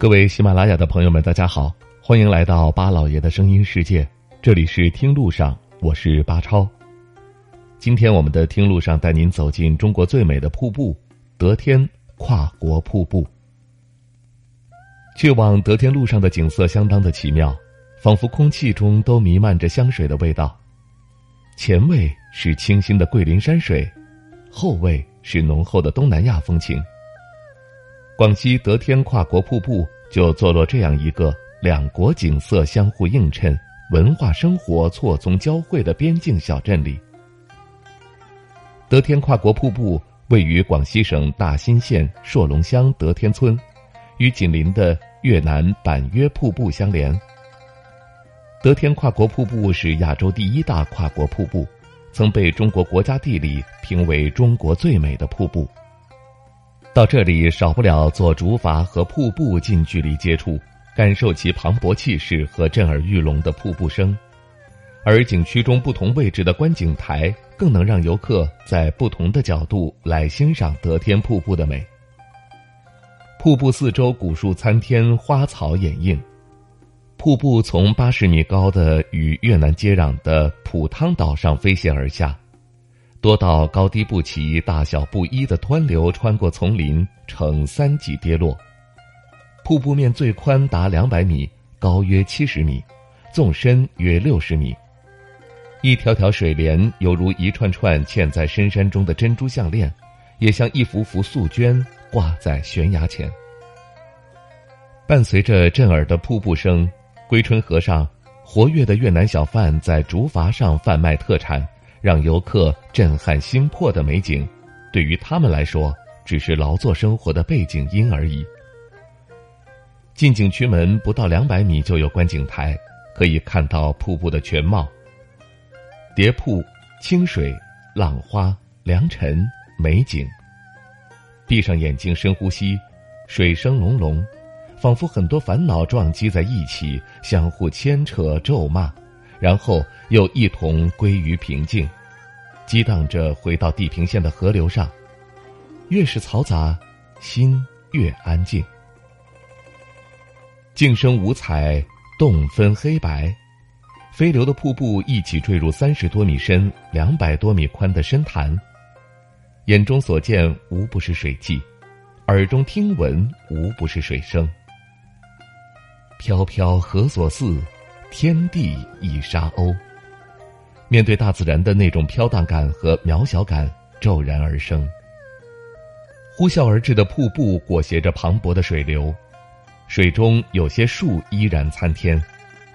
各位喜马拉雅的朋友们，大家好，欢迎来到巴老爷的声音世界。这里是听路上，我是巴超。今天我们的听路上带您走进中国最美的瀑布——德天跨国瀑布。去往德天路上的景色相当的奇妙，仿佛空气中都弥漫着香水的味道。前味是清新的桂林山水，后味是浓厚的东南亚风情。广西德天跨国瀑布就坐落这样一个两国景色相互映衬、文化生活错综交汇的边境小镇里。德天跨国瀑布位于广西省大新县硕龙乡德天村，与紧邻的越南板约瀑布相连。德天跨国瀑布是亚洲第一大跨国瀑布，曾被中国国家地理评为中国最美的瀑布。到这里少不了坐竹筏和瀑布近距离接触，感受其磅礴气势和震耳欲聋的瀑布声，而景区中不同位置的观景台更能让游客在不同的角度来欣赏德天瀑布的美。瀑布四周古树参天，花草掩映，瀑布从八十米高的与越南接壤的普汤岛上飞泻而下。多道高低不齐、大小不一的湍流穿过丛林，呈三级跌落。瀑布面最宽达两百米，高约七十米，纵深约六十米。一条条水帘犹如一串串嵌在深山中的珍珠项链，也像一幅幅素绢挂在悬崖前。伴随着震耳的瀑布声，归春河上活跃的越南小贩在竹筏上贩卖特产。让游客震撼心魄的美景，对于他们来说只是劳作生活的背景音而已。进景区门不到两百米就有观景台，可以看到瀑布的全貌。叠瀑、清水、浪花、良辰、美景。闭上眼睛，深呼吸，水声隆隆，仿佛很多烦恼撞击在一起，相互牵扯、咒骂。然后又一同归于平静，激荡着回到地平线的河流上。越是嘈杂，心越安静。静声五彩，动分黑白。飞流的瀑布一起坠入三十多米深、两百多米宽的深潭。眼中所见无不是水迹，耳中听闻无不是水声。飘飘何所似？天地一沙鸥。面对大自然的那种飘荡感和渺小感骤然而生。呼啸而至的瀑布裹挟着磅礴的水流，水中有些树依然参天，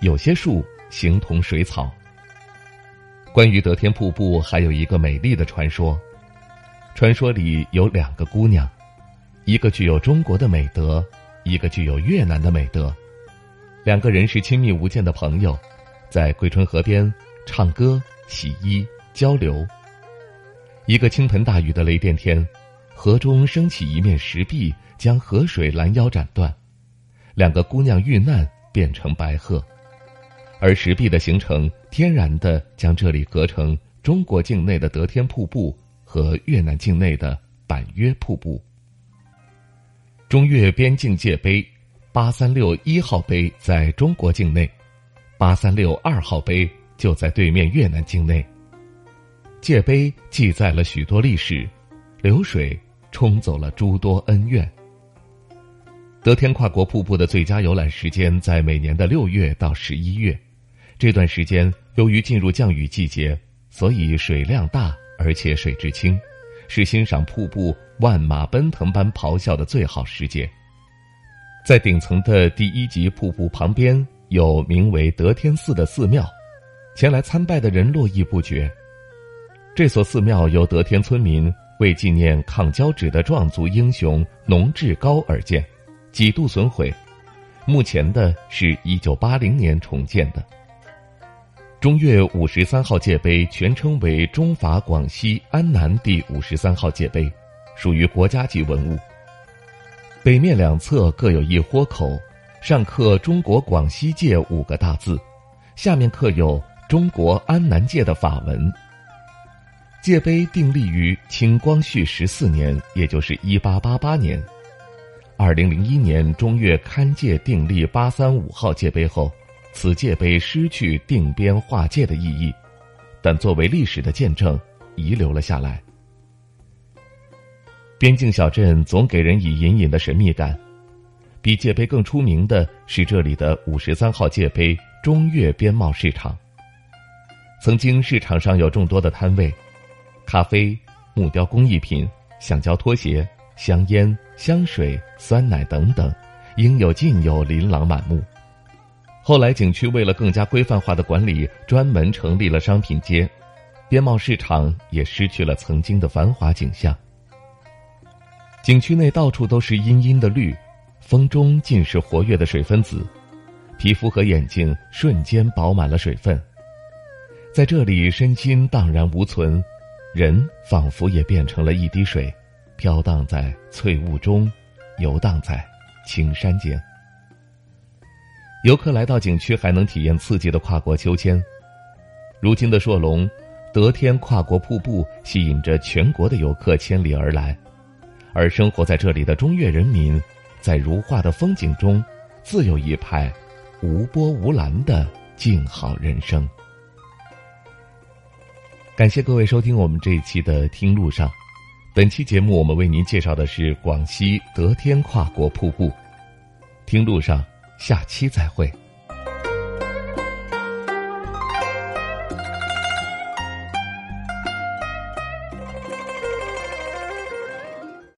有些树形同水草。关于德天瀑布，还有一个美丽的传说。传说里有两个姑娘，一个具有中国的美德，一个具有越南的美德。两个人是亲密无间的朋友，在桂春河边唱歌、洗衣、交流。一个倾盆大雨的雷电天，河中升起一面石壁，将河水拦腰斩断。两个姑娘遇难，变成白鹤，而石壁的形成，天然的将这里隔成中国境内的德天瀑布和越南境内的板约瀑布。中越边境界碑。八三六一号碑在中国境内，八三六二号碑就在对面越南境内。界碑记载了许多历史，流水冲走了诸多恩怨。德天跨国瀑布的最佳游览时间在每年的六月到十一月，这段时间由于进入降雨季节，所以水量大而且水质清，是欣赏瀑布万马奔腾般咆哮的最好时节。在顶层的第一级瀑布旁边有名为德天寺的寺庙，前来参拜的人络绎不绝。这所寺庙由德天村民为纪念抗交趾的壮族英雄农志高而建，几度损毁，目前的是一九八零年重建的。中岳五十三号界碑全称为中法广西安南第五十三号界碑，属于国家级文物。北面两侧各有一豁口，上刻“中国广西界”五个大字，下面刻有“中国安南界”的法文。界碑定立于清光绪十四年，也就是一八八八年。二零零一年中越勘界定立八三五号界碑后，此界碑失去定边划界的意义，但作为历史的见证，遗留了下来。边境小镇总给人以隐隐的神秘感，比界碑更出名的是这里的五十三号界碑中越边贸市场。曾经市场上有众多的摊位，咖啡、木雕工艺品、橡胶拖鞋、香烟、香水、酸奶等等，应有尽有，琳琅满目。后来景区为了更加规范化的管理，专门成立了商品街，边贸市场也失去了曾经的繁华景象。景区内到处都是茵茵的绿，风中尽是活跃的水分子，皮肤和眼睛瞬间饱满了水分。在这里，身心荡然无存，人仿佛也变成了一滴水，飘荡在翠雾中，游荡在青山间。游客来到景区，还能体验刺激的跨国秋千。如今的硕龙德天跨国瀑布吸引着全国的游客千里而来。而生活在这里的中越人民，在如画的风景中，自有一派无波无澜的静好人生。感谢各位收听我们这一期的《听路上》，本期节目我们为您介绍的是广西德天跨国瀑布。听路上，下期再会。